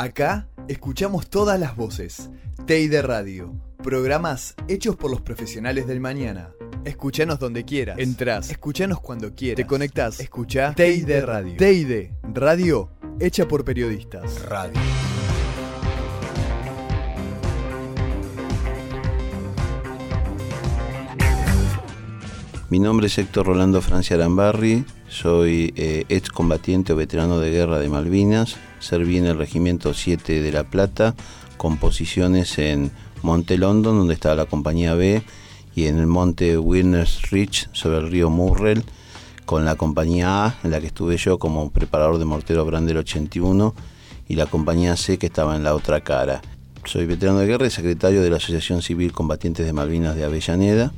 Acá escuchamos todas las voces. Teide Radio. Programas hechos por los profesionales del mañana. Escuchanos donde quieras. Entrás. Escuchanos cuando quieras. Te conectás. Escucha Teide Radio. Teide Radio hecha por periodistas. Radio. Mi nombre es Héctor Rolando Francia Arambarri, soy eh, ex combatiente o veterano de guerra de Malvinas, serví en el Regimiento 7 de La Plata, con posiciones en Monte London, donde estaba la compañía B, y en el monte Winners Ridge, sobre el río Murrell, con la compañía A, en la que estuve yo como preparador de mortero Brander 81, y la compañía C, que estaba en la otra cara. Soy veterano de guerra y secretario de la Asociación Civil Combatientes de Malvinas de Avellaneda.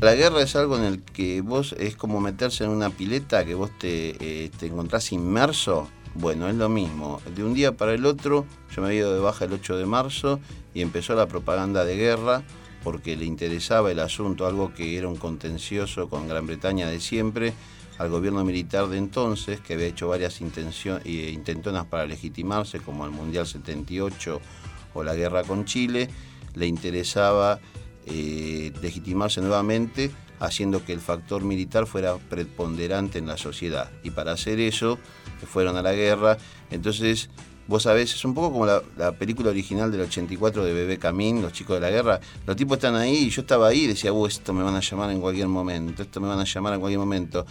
La guerra es algo en el que vos es como meterse en una pileta que vos te, eh, te encontrás inmerso. Bueno, es lo mismo. De un día para el otro, yo me había ido de baja el 8 de marzo y empezó la propaganda de guerra porque le interesaba el asunto, algo que era un contencioso con Gran Bretaña de siempre, al gobierno militar de entonces, que había hecho varias eh, intentonas para legitimarse, como el Mundial 78 o la guerra con Chile, le interesaba eh, legitimarse nuevamente haciendo que el factor militar fuera preponderante en la sociedad. Y para hacer eso, fueron a la guerra. Entonces, vos sabés, es un poco como la, película original del 84 de Bebé Camín, Los chicos de la guerra. Los tipos están ahí y yo estaba ahí y decía, uh, esto me van a llamar en cualquier momento, esto me van a llamar en cualquier momento.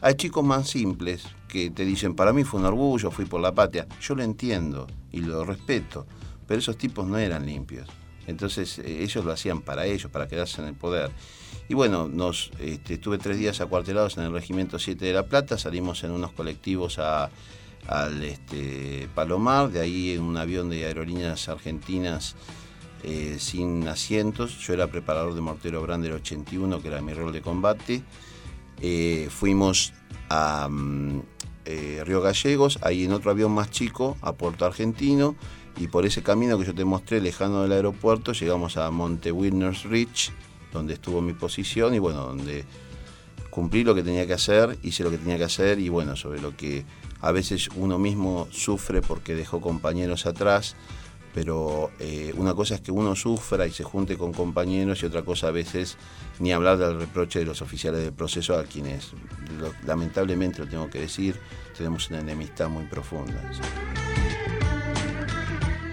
Hay chicos más simples que te dicen, para mí fue un orgullo, fui por la patria. Yo lo entiendo y lo respeto, pero esos tipos no eran limpios. Entonces eh, ellos lo hacían para ellos, para quedarse en el poder. Y bueno, nos este, estuve tres días acuartelados en el Regimiento 7 de La Plata, salimos en unos colectivos a, al este, Palomar, de ahí en un avión de aerolíneas argentinas eh, sin asientos. Yo era preparador de mortero Brander 81, que era mi rol de combate. Eh, fuimos a mm, Río Gallegos, ahí en otro avión más chico, a Puerto Argentino y por ese camino que yo te mostré lejano del aeropuerto llegamos a Monte Winners Ridge, donde estuvo mi posición y bueno, donde cumplí lo que tenía que hacer, hice lo que tenía que hacer y bueno, sobre lo que a veces uno mismo sufre porque dejó compañeros atrás, pero eh, una cosa es que uno sufra y se junte con compañeros y otra cosa a veces ni hablar del reproche de los oficiales del proceso a quienes lamentablemente lo tengo que decir, tenemos una enemistad muy profunda.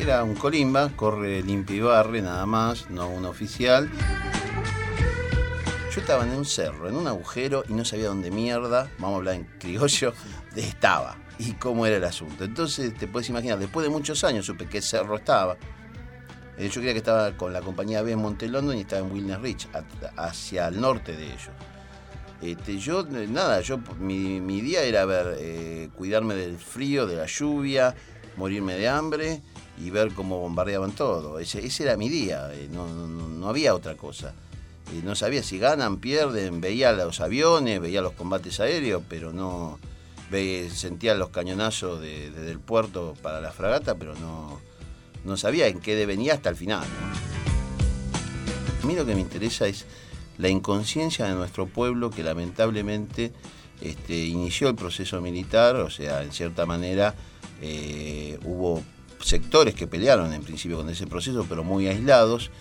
Un colimba, corre limpio y barre nada más, no un oficial. Yo estaba en un cerro, en un agujero y no sabía dónde mierda, vamos a hablar en criollo, estaba y cómo era el asunto. Entonces te puedes imaginar, después de muchos años supe qué cerro estaba. Eh, yo creía que estaba con la compañía B en Monte London y estaba en Wilner Ridge, hacia el norte de ellos. Este, yo, nada, yo mi, día era ver, eh, cuidarme del frío, de la lluvia, morirme de hambre y ver cómo bombardeaban todo. Ese, era mi día, eh, no, había otra cosa. Eh, no sabía si ganan, pierden, veía los aviones, veía los combates aéreos, pero no sentía los cañonazos desde el puerto para la fragata, pero no, no sabía en qué devenía hasta el final. A mí lo que me interesa es la inconsciencia de nuestro pueblo que lamentablemente este, inició el proceso militar, o sea, en cierta manera eh, hubo sectores que pelearon en principio con ese proceso, pero muy aislados.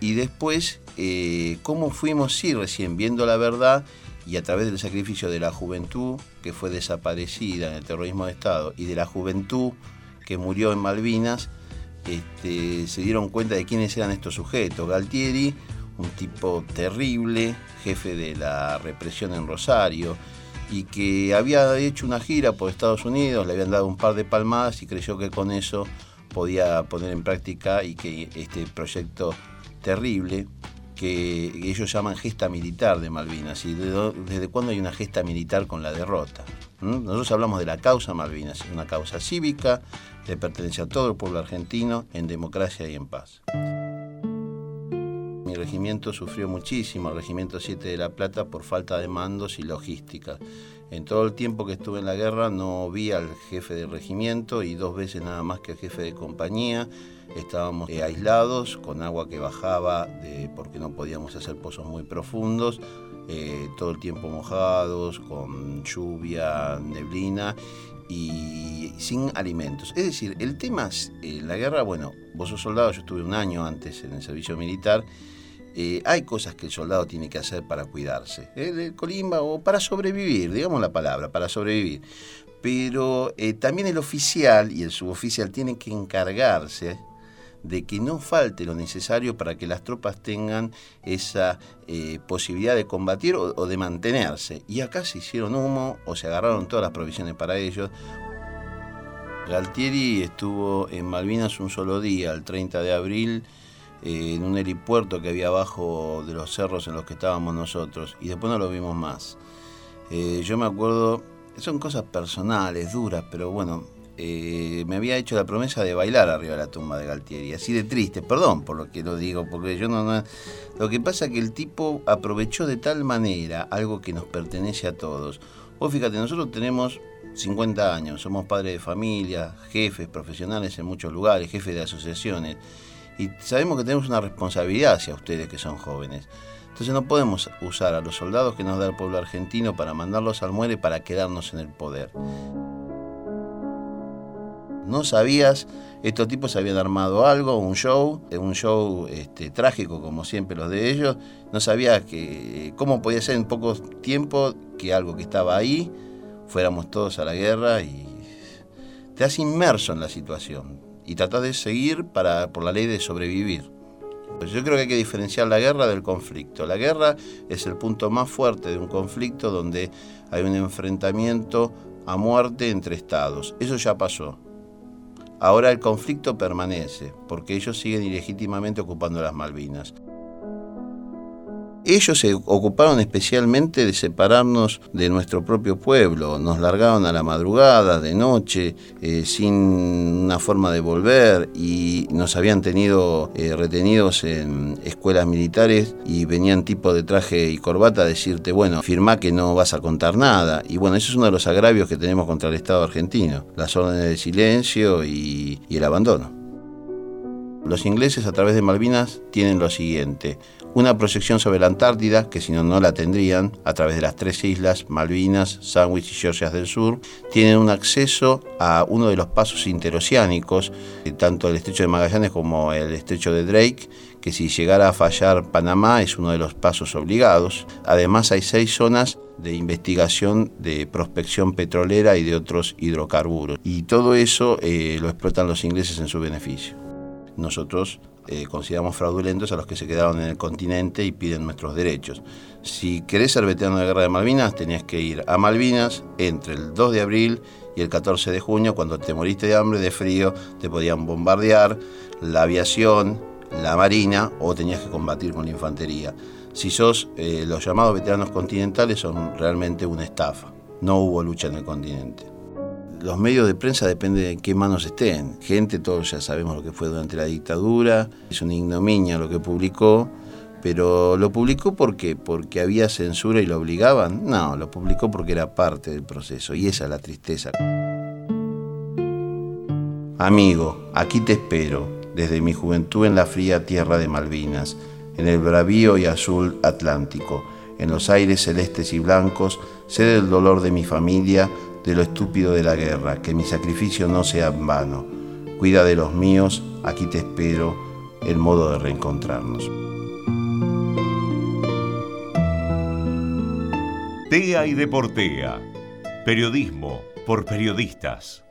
Y después, eh, cómo fuimos, sí, recién viendo la verdad y a través del sacrificio de la juventud que fue desaparecida en el terrorismo de Estado y de la juventud que murió en Malvinas, este, se dieron cuenta de quiénes eran estos sujetos. Galtieri, un tipo terrible, jefe de la represión en Rosario, y que había hecho una gira por Estados Unidos, le habían dado un par de palmadas y creyó que con eso podía poner en práctica y que este proyecto terrible que ellos llaman gesta militar de Malvinas. ¿Y desde cuándo hay una gesta militar con la derrota? ¿Mm? Nosotros hablamos de la causa Malvinas, una causa cívica de pertenencia a todo el pueblo argentino en democracia y en paz regimiento sufrió muchísimo, el regimiento 7 de La Plata, por falta de mandos y logística. En todo el tiempo que estuve en la guerra no vi al jefe del regimiento y dos veces nada más que al jefe de compañía. Estábamos eh, aislados, con agua que bajaba porque no podíamos hacer pozos muy profundos, eh, todo el tiempo mojados, con lluvia, neblina y sin alimentos. Es decir, el tema es, eh, la guerra, bueno, vos sos soldado, yo estuve un año antes en el servicio militar, eh, hay cosas que el soldado tiene que hacer para cuidarse, el colimba o para sobrevivir, digamos la palabra, para sobrevivir. Pero también el oficial y el suboficial tienen que encargarse de que no falte lo necesario para que las tropas tengan esa eh, posibilidad de combatir o, de mantenerse. Y acá se hicieron humo o se agarraron todas las provisiones para ellos. Galtieri estuvo en Malvinas un solo día, el 30 de abril, eh, en un helipuerto que había abajo de los cerros en los que estábamos nosotros, y después no lo vimos más. Eh, yo me acuerdo, son cosas personales, duras, pero bueno, eh, me había hecho la promesa de bailar arriba de la tumba de Galtieri. Así de triste, perdón por lo que lo digo, porque yo no, Lo que pasa es que el tipo aprovechó de tal manera algo que nos pertenece a todos. Vos fíjate, nosotros tenemos 50 años, somos padres de familia, jefes profesionales en muchos lugares, jefes de asociaciones, y sabemos que tenemos una responsabilidad hacia ustedes que son jóvenes. Entonces no podemos usar a los soldados que nos da el pueblo argentino para mandarlos al muere para quedarnos en el poder. No sabías, estos tipos habían armado algo, un show, un show este, trágico como siempre los de ellos, no sabías que, cómo podía ser en poco tiempo que algo que estaba ahí, fuéramos todos a la guerra y te has inmerso en la situación y tratás de seguir para, por la ley de sobrevivir. Pues yo creo que hay que diferenciar la guerra del conflicto. La guerra es el punto más fuerte de un conflicto donde hay un enfrentamiento a muerte entre estados. Eso ya pasó. Ahora el conflicto permanece, porque ellos siguen ilegítimamente ocupando las Malvinas. Ellos se ocuparon especialmente de separarnos de nuestro propio pueblo, nos largaron a la madrugada, de noche, eh, sin una forma de volver y nos habían tenido eh, retenidos en escuelas militares y venían tipo de traje y corbata a decirte, bueno, firma que no vas a contar nada. Y bueno, eso es uno de los agravios que tenemos contra el Estado argentino, las órdenes de silencio y el abandono. Los ingleses a través de Malvinas tienen lo siguiente, una proyección sobre la Antártida, que si no, no la tendrían, a través de las tres islas, Malvinas, Sandwich y Georgias del Sur, tienen un acceso a uno de los pasos interoceánicos, eh, tanto el estrecho de Magallanes como el estrecho de Drake, que si llegara a fallar Panamá es uno de los pasos obligados. Además hay seis zonas de investigación de prospección petrolera y de otros hidrocarburos. Y todo eso eh, lo explotan los ingleses en su beneficio. Nosotros eh, consideramos fraudulentos a los que se quedaron en el continente y piden nuestros derechos. Si querés ser veterano de la Guerra de Malvinas, tenías que ir a Malvinas entre el 2 de abril y el 14 de junio, cuando te moriste de hambre, de frío, te podían bombardear la aviación, la marina o tenías que combatir con la infantería. Si sos eh, los llamados veteranos continentales, son realmente una estafa. No hubo lucha en el continente los medios de prensa depende de qué manos estén. Gente, todos ya sabemos lo que fue durante la dictadura, es una ignominia lo que publicó, pero ¿lo publicó por qué? ¿Porque había censura y lo obligaban? No, lo publicó porque era parte del proceso y esa es la tristeza. Amigo, aquí te espero, desde mi juventud en la fría tierra de Malvinas, en el bravío y azul Atlántico, en los aires celestes y blancos, sé del dolor de mi familia, de lo estúpido de la guerra, que mi sacrificio no sea en vano. Cuida de los míos, aquí te espero, el modo de reencontrarnos. TEA y Deportea. Periodismo por periodistas.